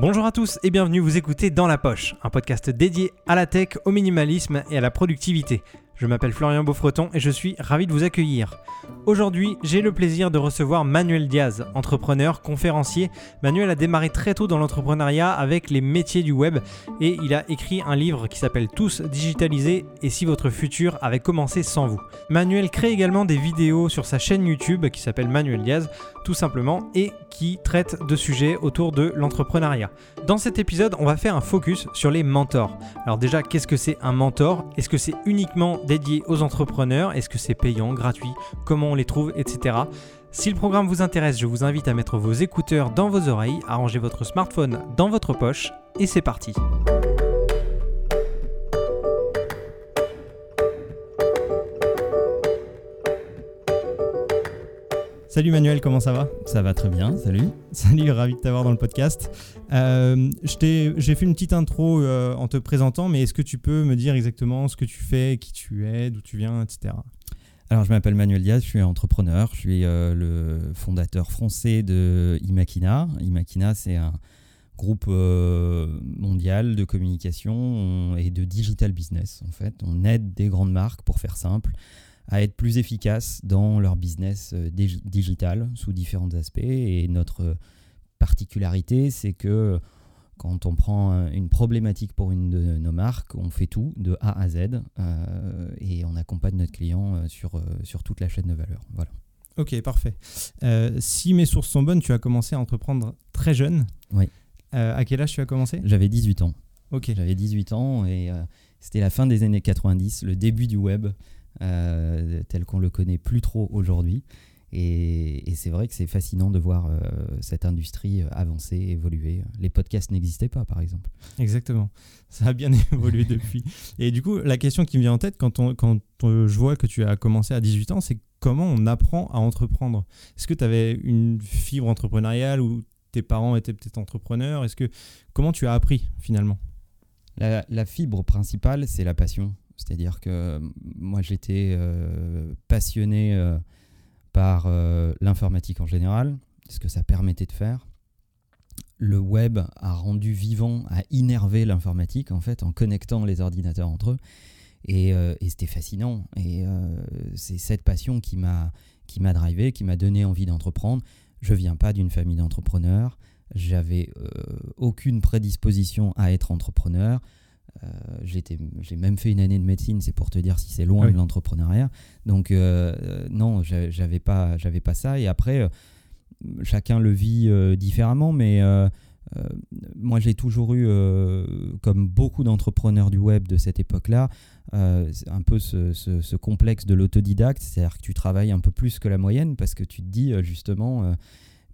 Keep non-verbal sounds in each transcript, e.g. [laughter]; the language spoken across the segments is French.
Bonjour à tous et bienvenue vous écouter Dans la Poche, un podcast dédié à la tech, au minimalisme et à la productivité. Je m'appelle Florian Beaufreton et je suis ravi de vous accueillir. Aujourd'hui, j'ai le plaisir de recevoir Manuel Diaz, entrepreneur, conférencier. Manuel a démarré très tôt dans l'entrepreneuriat avec les métiers du web et il a écrit un livre qui s'appelle Tous digitalisés et si votre futur avait commencé sans vous. Manuel crée également des vidéos sur sa chaîne YouTube qui s'appelle Manuel Diaz, tout simplement, et qui traite de sujets autour de l'entrepreneuriat. Dans cet épisode, on va faire un focus sur les mentors. Alors déjà, qu'est-ce que c'est un mentor? Est-ce que c'est uniquement dédié aux entrepreneurs Est-ce que c'est payant, gratuit Comment on les trouve, etc. Si le programme vous intéresse, je vous invite à mettre vos écouteurs dans vos oreilles, à ranger votre smartphone dans votre poche, et c'est parti. Salut Manuel, comment ça va? Ça va très bien, salut. Salut, ravi de t'avoir dans le podcast. Euh, J'ai fait une petite intro euh, en te présentant, mais est-ce que tu peux me dire exactement ce que tu fais, qui tu es, d'où tu viens, etc. Alors, je m'appelle Manuel Diaz, je suis entrepreneur, je suis euh, le fondateur français de Imakina. Imakina, c'est un groupe mondial de communication et de digital business, en fait. On aide des grandes marques, pour faire simple, à être plus efficaces dans leur business euh, digital sous différents aspects. Et notre particularité, c'est que quand on prend une problématique pour une de nos marques, on fait tout de A à Z euh, et on accompagne notre client euh, sur, sur toute la chaîne de valeur. Voilà. Ok, parfait. si mes sources sont bonnes, tu as commencé à entreprendre très jeune. Oui. à quel âge tu as commencé? J'avais 18 ans. Ok. J'avais 18 ans et c'était la fin des années 90, le début du web. Euh, tel qu'on le connaît plus trop aujourd'hui. Et, c'est vrai que c'est fascinant de voir euh, cette industrie euh, avancer, évoluer. Les podcasts n'existaient pas, par exemple. Exactement. Ça a bien [laughs] évolué [laughs] depuis. Et du coup, la question qui me vient en tête quand, on, quand je vois que tu as commencé à 18 ans, c'est comment on apprend à entreprendre? Est-ce que tu avais une fibre entrepreneuriale ou tes parents étaient peut-être entrepreneurs? Est-ce que comment tu as appris finalement? La, la fibre principale, c'est la passion. C'est-à-dire que euh, moi, j'étais euh, passionné euh, par l'informatique en général, ce que ça permettait de faire. Le web a rendu vivant, a innervé l'informatique, en fait, en connectant les ordinateurs entre eux. Et, c'était fascinant. Et c'est cette passion qui m'a qui m'a drivé, qui m'a donné envie d'entreprendre. Je viens pas d'une famille d'entrepreneurs. J'avais aucune prédisposition à être entrepreneur. Euh, j'ai même fait une année de médecine, c'est pour te dire si c'est loin de l'entrepreneuriat. Donc euh, euh, non, j'avais pas, j'avais pas ça. Et après, chacun le vit différemment, mais moi j'ai toujours eu, comme beaucoup d'entrepreneurs du web de cette époque-là, un peu ce, ce complexe de l'autodidacte, c'est-à-dire que tu travailles un peu plus que la moyenne parce que tu te dis justement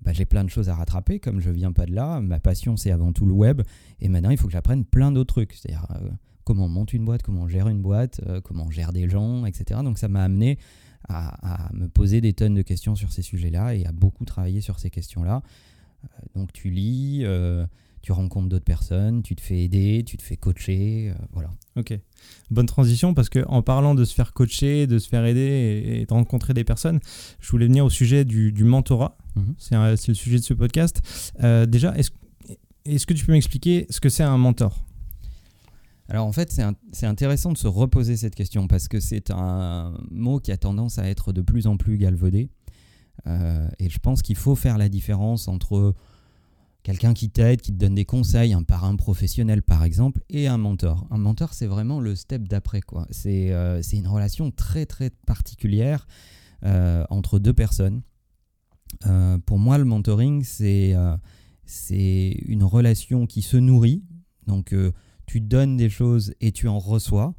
bah, j'ai plein de choses à rattraper, comme je viens pas de là. Ma passion, c'est avant tout le web. Et maintenant, il faut que j'apprenne plein d'autres trucs. C'est-à-dire euh, comment on monte une boîte, comment on gère une boîte, euh, comment on gère des gens, etc. Donc ça m'a amené à, me poser des tonnes de questions sur ces sujets-là et à beaucoup travailler sur ces questions-là. Euh, donc tu lis, tu rencontres d'autres personnes, tu te fais aider, tu te fais coacher, voilà. Ok, bonne transition parce que en parlant de se faire coacher, de se faire aider et, de rencontrer des personnes, je voulais venir au sujet du, mentorat. Mhm. C'est le sujet de ce podcast. Euh, déjà, est-ce que tu peux m'expliquer ce que c'est un mentor? Alors en fait, c'est intéressant de se reposer cette question parce que c'est un mot qui a tendance à être de plus en plus galvaudé. Euh, et je pense qu'il faut faire la différence entre quelqu'un qui t'aide, qui te donne des conseils, un parrain professionnel par exemple, et un mentor. Un mentor, c'est vraiment le step d'après. quoi. C'est euh, une relation très très particulière euh, entre deux personnes. Euh, pour moi, le mentoring, c'est c'est une relation qui se nourrit. Donc, tu donnes des choses et tu en reçois.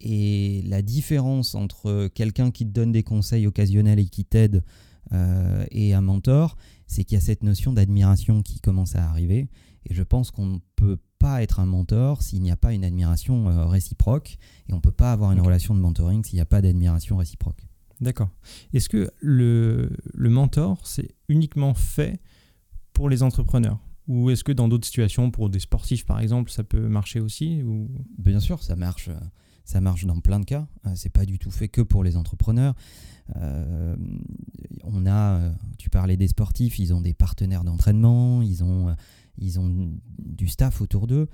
et la différence entre quelqu'un qui te donne des conseils occasionnels et qui t'aide et un mentor, c'est qu'il y a cette notion d'admiration qui commence à arriver. Et je pense qu'on ne peut pas être un mentor s'il n'y a pas une admiration euh, réciproque. Et on ne peut pas avoir une relation de mentoring s'il n'y a pas d'admiration réciproque. D'accord. Est-ce que le, le mentor, c'est uniquement fait pour les entrepreneurs? Ou est-ce que dans d'autres situations, pour des sportifs par exemple, ça peut marcher aussi ou... Bien sûr, ça marche, ça marche dans plein de cas. Euh, c'est pas du tout fait que pour les entrepreneurs. Euh, on a, euh, tu parlais des sportifs, ils ont des partenaires d'entraînement, ils ont, ils ont du staff autour d'eux.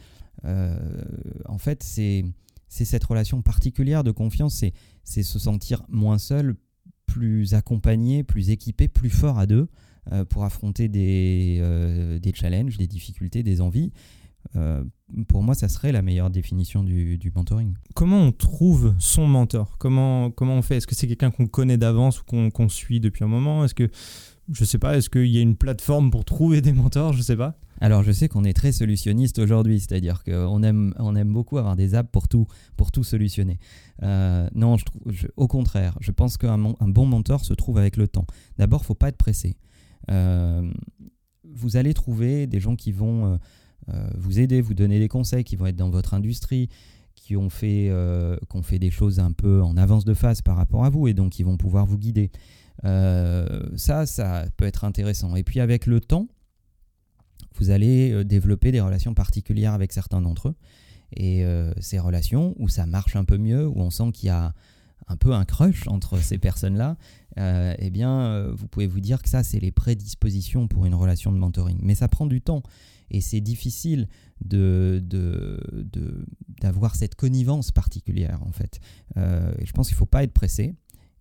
en fait, c'est cette relation particulière de confiance, c'est se sentir moins seul, plus accompagné, plus équipé, plus fort à deux pour affronter des, des challenges, des difficultés, des envies. Euh, pour moi, ça serait la meilleure définition du, mentoring. Comment on trouve son mentor? Comment, comment on fait? Est-ce que c'est quelqu'un qu'on connaît d'avance ou qu'on suit depuis un moment? Est-ce que, je sais pas, est-ce qu'il y a une plateforme pour trouver des mentors? Je sais pas. Alors, je sais qu'on est très solutionniste aujourd'hui, c'est-à-dire qu'on aime, on aime beaucoup avoir des apps pour tout, pour tout solutionner. Euh, non, je, au contraire, je pense qu'un bon mentor se trouve avec le temps. D'abord, faut pas être pressé. Euh, vous allez trouver des gens qui vont vous aider, vous donner des conseils qui vont être dans votre industrie, qui ont, fait, euh, fait des choses un peu en avance de phase par rapport à vous et donc qui vont pouvoir vous guider. Euh, ça, ça peut être intéressant. Et puis avec le temps, vous allez développer des relations particulières avec certains d'entre eux. Et ces relations où ça marche un peu mieux, où on sent qu'il y a un peu un crush entre ces personnes-là, eh bien, vous pouvez vous dire que ça, c'est les prédispositions pour une relation de mentoring. Mais ça prend du temps et c'est difficile de, d'avoir cette connivence particulière en fait. Euh, je pense qu'il ne faut pas être pressé.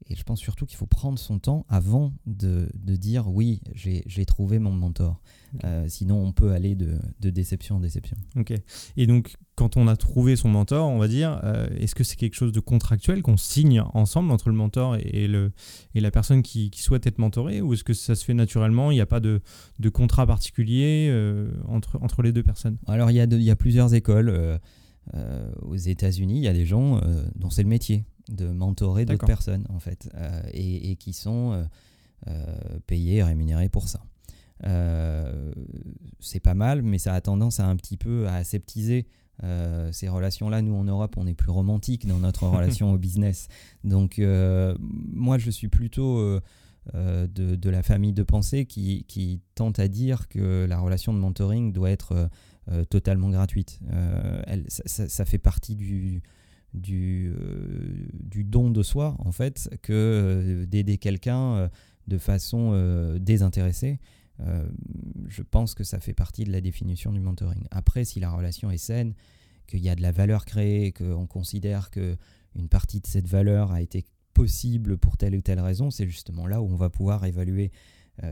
Et je pense surtout qu'il faut prendre son temps avant de, dire oui, j'ai trouvé mon mentor. Euh, sinon, on peut aller de, déception en déception. Ok. Et donc, quand on a trouvé son mentor, on va dire, euh, est-ce que c'est quelque chose de contractuel qu'on signe ensemble entre le mentor et, le, et la personne qui, souhaite être mentorée Ou est-ce que ça se fait naturellement Il n'y a pas de, contrat particulier euh, entre, entre les deux personnes? Alors, il y, a il y a plusieurs écoles. aux États-Unis, il y a des gens dont c'est le métier de mentorer d'autres personnes, en fait, euh, et, qui sont euh, euh, payés et rémunérés pour ça. c'est pas mal, mais ça a tendance à un petit peu à aseptiser ces relations-là. Nous, en Europe, on est plus romantique dans notre [laughs] relation au business. Donc, moi, je suis plutôt de, la famille de pensée qui, tente à dire que la relation de mentoring doit être totalement gratuite. Elle, ça, fait partie du, du, euh, du don de soi, en fait, que euh, d'aider quelqu'un euh, de façon désintéressée. je pense que ça fait partie de la définition du mentoring. Après, si la relation est saine, qu'il y a de la valeur créée, qu'on considère que une partie de cette valeur a été possible pour telle ou telle raison, c'est justement là où on va pouvoir évaluer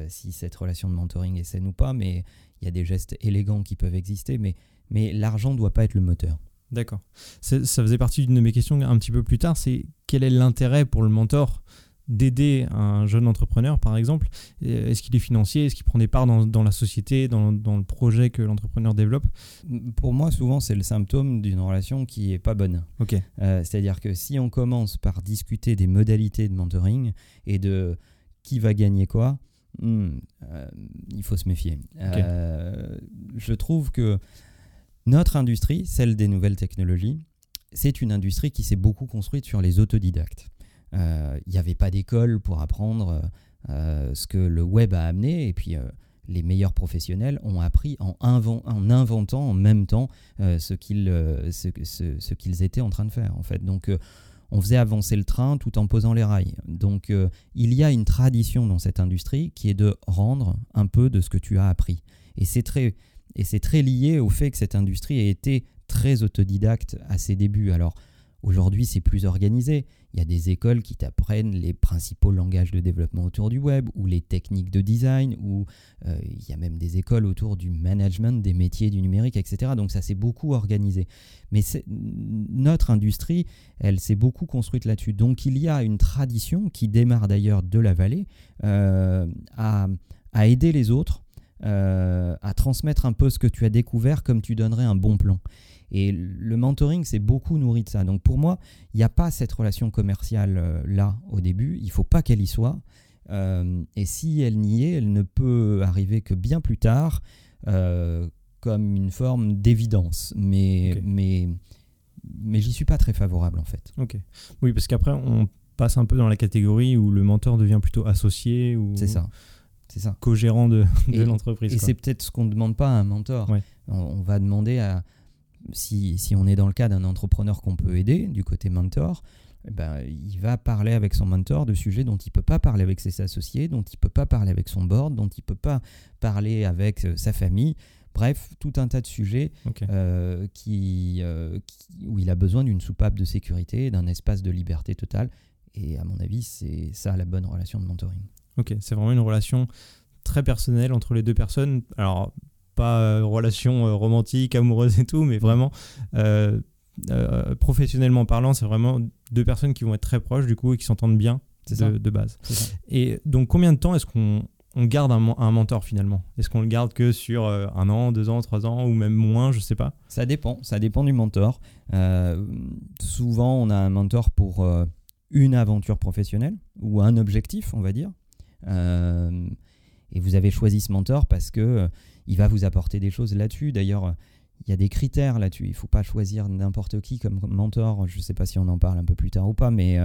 si cette relation de mentoring est saine ou pas. Mais il y a des gestes élégants qui peuvent exister, mais, mais l'argent ne doit pas être le moteur. D'accord. Ça faisait partie d'une de mes questions un petit peu plus tard, c'est quel est l'intérêt pour le mentor d'aider un jeune entrepreneur, par exemple? Est-ce qu'il est financier? Est-ce qu'il prend des parts dans, la société, dans, le projet que l'entrepreneur développe? Pour moi, souvent, c'est le symptôme d'une relation qui n'est pas bonne. Ok. Euh, c'est-à-dire que si on commence par discuter des modalités de mentoring et de qui va gagner quoi, hmm, euh, il faut se méfier. Euh, je trouve que notre industrie, celle des nouvelles technologies, c'est une industrie qui s'est beaucoup construite sur les autodidactes. Euh, il n'y avait pas d'école pour apprendre euh, ce que le web a amené, et puis euh, les meilleurs professionnels ont appris en, en inventant en même temps ce qu'ils ce, qu'ils étaient en train de faire. En fait. Donc, on faisait avancer le train tout en posant les rails. Donc, il y a une tradition dans cette industrie qui est de rendre un peu de ce que tu as appris. Et c'est très et c'est très lié au fait que cette industrie a été très autodidacte à ses débuts. Alors aujourd'hui, c'est plus organisé. Il y a des écoles qui t'apprennent les principaux langages de développement autour du web ou les techniques de design, ou euh, il y a même des écoles autour du management des métiers du numérique, etc. Donc ça s'est beaucoup organisé. Mais notre industrie, elle s'est beaucoup construite là-dessus. Donc il y a une tradition qui démarre d'ailleurs de la vallée euh, à, à aider les autres euh, à transmettre un peu ce que tu as découvert comme tu donnerais un bon plan. Et le mentoring, c'est beaucoup nourri de ça. Donc pour moi, il n'y a pas cette relation commerciale euh, là au début. Il faut pas qu'elle y soit. Euh, et si elle n'y est, elle ne peut arriver que bien plus tard, comme une forme d'évidence. Mais, mais, mais j'y suis pas très favorable en fait. Ok. Oui, parce qu'après, on passe un peu dans la catégorie où le mentor devient plutôt associé. Ou... C'est ça. C'est ça. co-gérant de, l'entreprise. Et c'est peut-être ce qu'on ne demande pas à un mentor. On, va demander à, si, si, on est dans le cas d'un entrepreneur qu'on peut aider, du côté mentor, eh ben, il va parler avec son mentor de sujets dont il ne peut pas parler avec ses associés, dont il ne peut pas parler avec son board, dont il ne peut pas parler avec euh, sa famille. Bref, tout un tas de sujets euh, qui, euh, qui- où il a besoin d'une soupape de sécurité, d'un espace de liberté totale. Et à mon avis, c'est ça la bonne relation de mentoring. Ok, c'est vraiment une relation très personnelle entre les deux personnes. Alors, pas euh, relation euh, romantique, amoureuse et tout, mais vraiment, euh, professionnellement parlant, c'est vraiment deux personnes qui vont être très proches du coup et qui s'entendent bien de, de base. Et donc, combien de temps est-ce qu'on on garde un, un mentor finalement? Est-ce qu'on le garde que sur un an, deux ans, trois ans ou même moins Je sais pas? Ça dépend, ça dépend du mentor. Souvent, on a un mentor pour une aventure professionnelle ou un objectif, on va dire. Euh, et vous avez choisi ce mentor parce que euh, il va vous apporter des choses là-dessus. D'ailleurs, euh, il y a des critères là-dessus. Il ne faut pas choisir n'importe qui comme mentor. Je ne sais pas si on en parle un peu plus tard ou pas, mais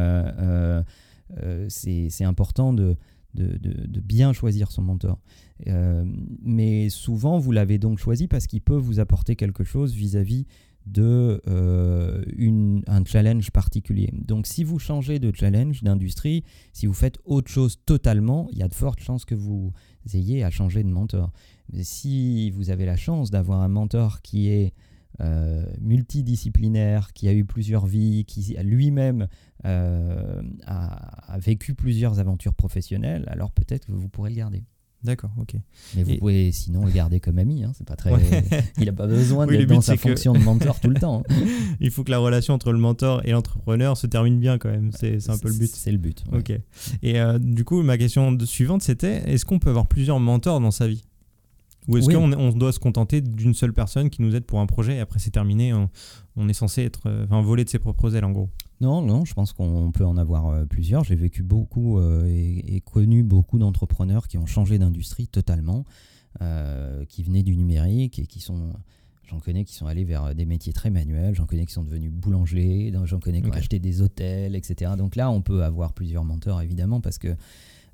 c'est important de, bien choisir son mentor. Mais souvent, vous l'avez donc choisi parce qu'il peut vous apporter quelque chose vis-à-vis de euh, un challenge particulier. Donc si vous changez de challenge, d'industrie, si vous faites autre chose totalement, il y a de fortes chances que vous ayez à changer de mentor. Mais si vous avez la chance d'avoir un mentor qui est euh, multidisciplinaire, qui a eu plusieurs vies, qui lui-même euh, a, a vécu plusieurs aventures professionnelles, alors peut-être que vous pourrez le garder. D'accord, ok. Mais vous Et- pouvez sinon le garder comme ami. hein, c'est pas très. [laughs] Il n'a pas besoin d'être dans sa que- fonction de mentor tout le temps. hein. [laughs] Il faut que la relation entre le mentor et l'entrepreneur se termine bien quand même. C'est un peu le but. C'est le but. ouais. Ok. Et euh, du coup, ma question de- suivante, c'était est-ce qu'on peut avoir plusieurs mentors dans sa vie? Ou est-ce Oui. qu'on on doit se contenter d'une seule personne qui nous aide pour un projet et après c'est terminé on, on est censé être euh, enfin, voler de ses propres ailes en gros? Non, non, je pense qu'on peut en avoir euh, plusieurs. J'ai vécu beaucoup euh, et, et connu beaucoup d'entrepreneurs qui ont changé d'industrie totalement, euh, qui venaient du numérique et qui sont. J'en connais qui sont allés vers des métiers très manuels, j'en connais qui sont devenus boulangers, j'en connais qui ont acheté des hôtels, etc. Donc là, on peut avoir plusieurs mentors, évidemment, parce que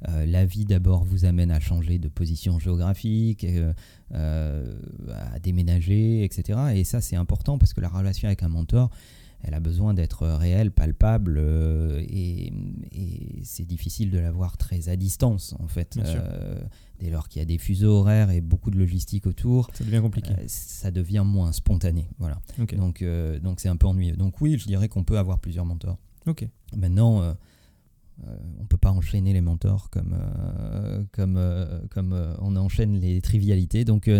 euh, la vie d'abord vous amène à changer de position géographique, euh, euh, à déménager, etc. Et ça, c'est important parce que la relation avec un mentor, elle a besoin d'être réelle, palpable, euh, et, et c'est difficile de l'avoir très à distance, en fait. Euh, dès lors qu'il y a des fuseaux horaires et beaucoup de logistique autour, ça devient compliqué euh, ça devient moins spontané. Voilà. Donc, donc c'est un peu ennuyeux. Donc oui, je dirais qu'on peut avoir plusieurs mentors. ok Maintenant, euh, on peut pas enchaîner les mentors comme, euh, comme, euh, comme on enchaîne les trivialités. Donc,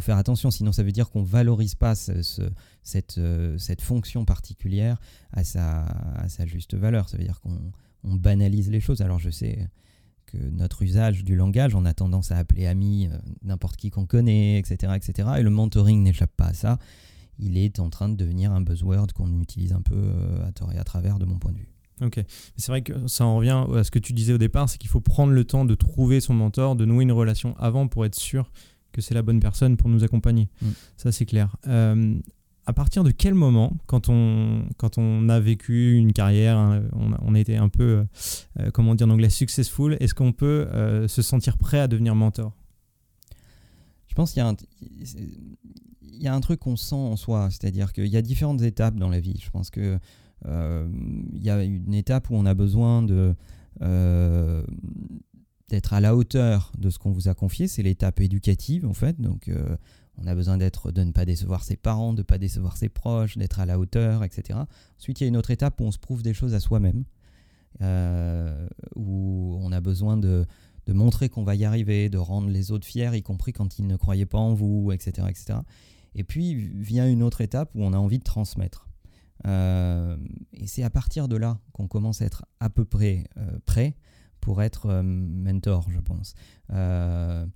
faire attention, sinon ça veut dire qu'on valorise pas euh, cette fonction particulière à sa, juste valeur. Ça veut dire qu'on on banalise les choses. Alors, je sais que notre usage du langage, on a tendance à appeler ami euh, n'importe qui qu'on connaît, etc., etc. Et le mentoring n'échappe pas à ça. Il est en train de devenir un buzzword qu'on utilise un peu euh, à tort et à travers de mon point de vue. ok c'est vrai que ça en revient à ce que tu disais au départ c'est qu'il faut prendre le temps de trouver son mentor de nouer une relation avant pour être sûr que c'est la bonne personne pour nous accompagner Mm. ça c'est clair Euh, à partir de quel moment, quand on, quand on a vécu une carrière, hein, on, a, on a été un peu, euh, euh, comment dire en anglais, successful, est-ce qu'on peut euh, se sentir prêt à devenir mentor? Je pense qu'il y a un, il y a un truc qu'on sent en soi, c'est-à-dire qu'il y a différentes étapes dans la vie. Je pense que il y a une étape où on a besoin de euh, d'être à la hauteur de ce qu'on vous a confié, c'est l'étape éducative en fait. Donc euh, on a besoin d'être de ne pas décevoir ses parents, de ne pas décevoir ses proches, d'être à la hauteur, etc. Ensuite, il y a une autre étape où on se prouve des choses à soi-même, euh, où on a besoin de montrer qu'on va y arriver, de rendre les autres fiers, y compris quand ils ne croyaient pas en vous, etc. etc. Et puis vient une autre étape où on a envie de transmettre. Euh, et c'est à partir de là qu'on commence à être à peu près prêt pour être euh, mentor, je pense. Euh,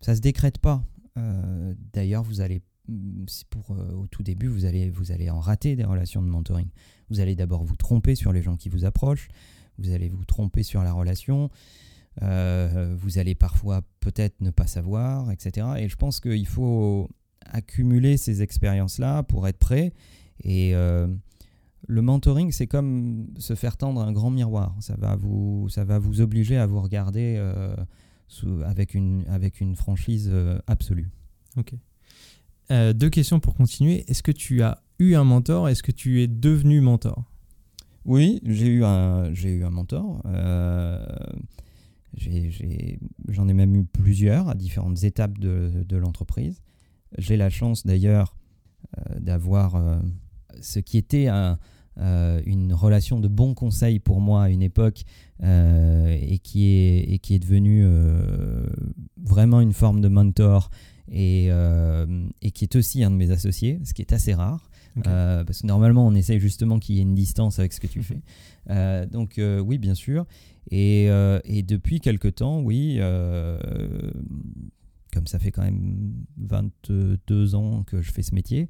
ça se décrète pas. Euh, D'ailleurs, vous allez, pour euh, au tout début, vous allez, vous allez en rater des relations de mentoring. Vous allez d'abord vous tromper sur les gens qui vous approchent. Vous allez vous tromper sur la relation. Vous allez parfois peut-être ne pas savoir, etc. Et je pense qu'il faut accumuler ces expériences-là pour être prêt. Et le mentoring, c'est comme se faire tendre un grand miroir. Ça va vous, ça va vous obliger à vous regarder euh, sous- avec, une, avec une franchise euh, absolue. Ok. Euh, deux questions pour continuer. Est-ce que tu as eu un mentor? Est-ce que tu es devenu mentor? Oui, j'ai eu un, j'ai eu un mentor. J'en ai, même eu plusieurs à différentes étapes de, de l'entreprise. J'ai la chance d'ailleurs d'avoir ce qui était une relation de bons conseils pour moi à une époque et, qui est, et qui est devenu vraiment une forme de mentor et, et, qui est aussi un de mes associés, ce qui est assez rare. Euh, parce que normalement, on essaye justement qu'il y ait une distance avec ce que tu fais. Euh, donc, euh, oui, bien sûr. Et, et, depuis quelque temps, oui, comme ça fait quand même 22 ans que je fais ce métier,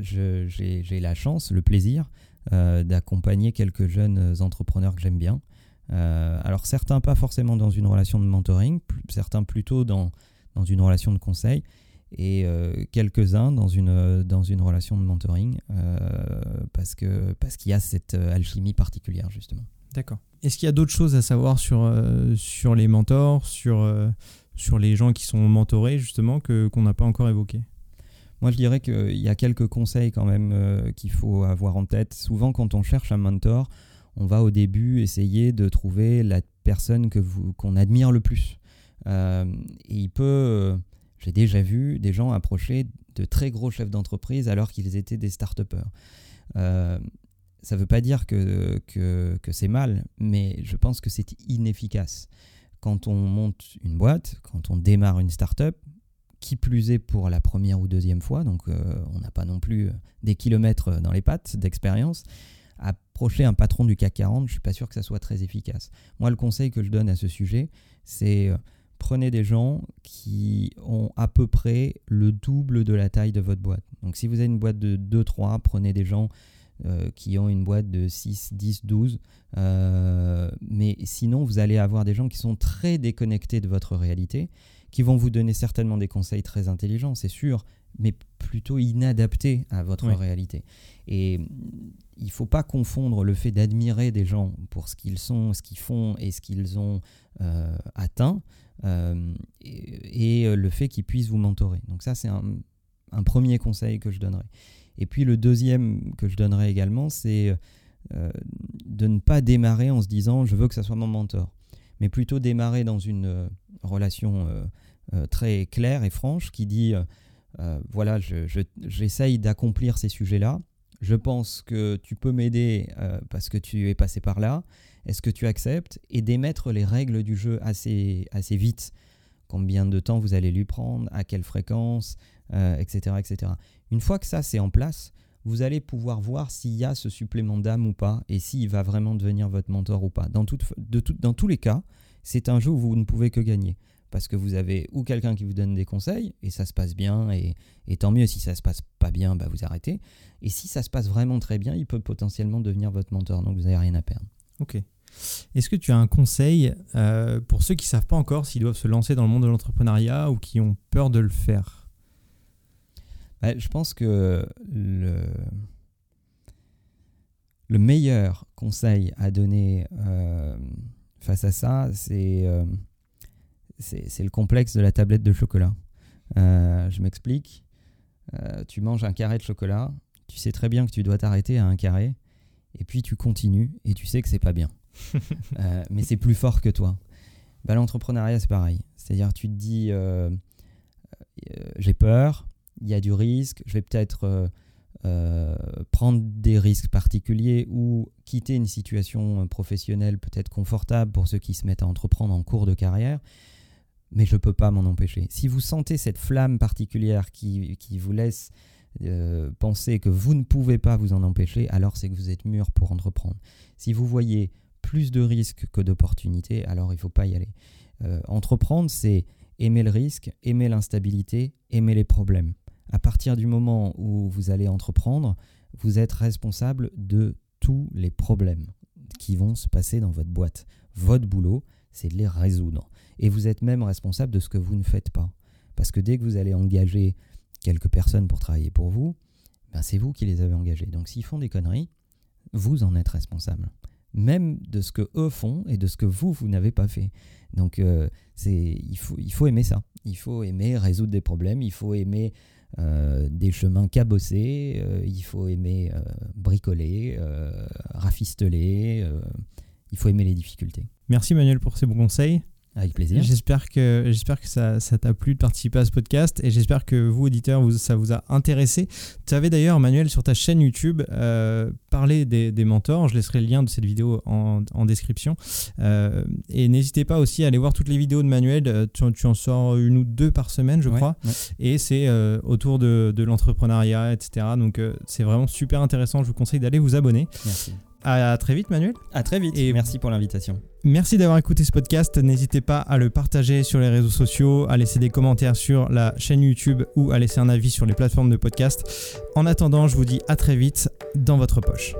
j'ai la chance, le plaisir d'accompagner quelques jeunes entrepreneurs que j'aime bien. alors, certains pas forcément dans une relation de mentoring, certains plutôt dans, dans une relation de conseil et euh, quelques-uns dans une, dans une relation de mentoring euh, parce qu'il parce qu'il y a cette euh, alchimie particulière justement. D'accord. Est-ce qu'il y a d'autres choses à savoir sur, sur les mentors, sur, sur les gens qui sont mentorés justement que, qu'on n'a pas encore évoqué moi, je dirais qu'il y a quelques conseils quand même qu'il faut avoir en tête. Souvent, quand on cherche un mentor, on va au début essayer de trouver la personne que vous, qu'on admire le plus. et il peut j'ai déjà vu des gens approcher de très gros chefs d'entreprise alors qu'ils étaient des start-upers. Euh, ça ne veut pas dire que, que, c'est mal, mais je pense que c'est inefficace. Quand on monte une boîte, quand on démarre une start-up, qui plus est pour la première ou deuxième fois, donc euh, on n'a pas non plus des kilomètres dans les pattes d'expérience, approcher un patron du CAC 40, je ne suis pas sûr que ça soit très efficace. Moi, le conseil que je donne à ce sujet, c'est euh, prenez des gens qui ont à peu près le double de la taille de votre boîte. Donc si vous avez une boîte de 2-3, prenez des gens euh, qui ont une boîte de 6, 10, 12. mais sinon, vous allez avoir des gens qui sont très déconnectés de votre réalité, qui vont vous donner certainement des conseils très intelligents, c'est sûr, mais plutôt inadaptés à votre réalité. Et il ne faut pas confondre le fait d'admirer des gens pour ce qu'ils sont, ce qu'ils font et ce qu'ils ont euh, atteint euh, et, le fait qu'ils puissent vous mentorer. Donc ça, c'est un, premier conseil que je donnerais. Et puis le deuxième que je donnerais également, c'est euh, de ne pas démarrer en se disant je veux que ça soit mon mentor, mais plutôt démarrer dans une relation très claire et franche qui dit voilà, j'essaye d'accomplir ces sujets-là. Je pense que tu peux m'aider parce que tu es passé par là. Est-ce que tu acceptes? Et d'émettre les règles du jeu assez, assez vite. Combien de temps vous allez lui prendre, à quelle fréquence, etc., euh, etc. Une fois que ça c'est en place, vous allez pouvoir voir s'il y a ce supplément d'âme ou pas et s'il va vraiment devenir votre mentor ou pas. Dans, de dans tous les cas, c'est un jeu où vous ne pouvez que gagner. Parce que vous avez ou quelqu'un qui vous donne des conseils et ça se passe bien et, tant mieux si ça se passe pas bien, bah vous arrêtez. Et si ça se passe vraiment très bien, il peut potentiellement devenir votre mentor, donc vous n'avez rien à perdre. Ok. Est-ce que tu as un conseil euh, pour ceux qui ne savent pas encore s'ils doivent se lancer dans le monde de l'entrepreneuriat ou qui ont peur de le faire? Bah, Je pense que le, le meilleur conseil à donner euh, face à ça, euh, c'est le complexe de la tablette de chocolat. je m'explique. tu manges un carré de chocolat, tu sais très bien que tu dois t'arrêter à un carré, et puis tu continues et tu sais que c'est pas bien. [laughs] Euh, mais c'est plus fort que toi. Bah, L'entrepreneuriat, c'est pareil. C'est-à-dire, tu te dis, euh, euh, j'ai peur, il y a du risque, je vais peut-être prendre des risques particuliers ou quitter une situation professionnelle peut-être confortable pour ceux qui se mettent à entreprendre en cours de carrière. Mais je ne peux pas m'en empêcher. Si vous sentez cette flamme particulière qui, qui vous laisse penser que vous ne pouvez pas vous en empêcher, alors c'est que vous êtes mûr pour entreprendre. Si vous voyez plus de risques que d'opportunités, alors il ne faut pas y aller. Euh, entreprendre, c'est aimer le risque, aimer l'instabilité, aimer les problèmes. À partir du moment où vous allez entreprendre, vous êtes responsable de tous les problèmes qui vont se passer dans votre boîte. Votre boulot, c'est de les résoudre. Et vous êtes même responsable de ce que vous ne faites pas. Parce que dès que vous allez engager quelques personnes pour travailler pour vous, ben c'est vous qui les avez engagées. Donc s'ils font des conneries, vous en êtes responsable même de ce que eux font et de ce que vous, vous n'avez pas fait. Donc, euh, il, faut, il faut aimer ça. Il faut aimer résoudre des problèmes, il faut aimer euh, des chemins cabossés, euh, il faut aimer bricoler, rafisteler, il faut aimer les difficultés. Merci Manuel pour ces bons conseils. Avec plaisir. J'espère que, j'espère que ça, ça t'a plu de participer à ce podcast et j'espère que vous, auditeurs, vous, ça vous a intéressé. Tu avais d'ailleurs, Manuel, sur ta chaîne YouTube, euh, parlé des, des, mentors. Je laisserai le lien de cette vidéo en, en description. Euh, et n'hésitez pas aussi à aller voir toutes les vidéos de Manuel. Euh, tu, tu en sors une ou deux par semaine, je Ouais, crois. ouais. Et c'est euh, autour de, de l'entrepreneuriat, etc. Donc c'est vraiment super intéressant. Je vous conseille d'aller vous abonner. Merci. À, très vite, Manuel. À très vite. Et merci pour l'invitation. Merci d'avoir écouté ce podcast. N'hésitez pas à le partager sur les réseaux sociaux, à laisser des commentaires sur la chaîne YouTube ou à laisser un avis sur les plateformes de podcast. En attendant, je vous dis à très vite dans votre poche.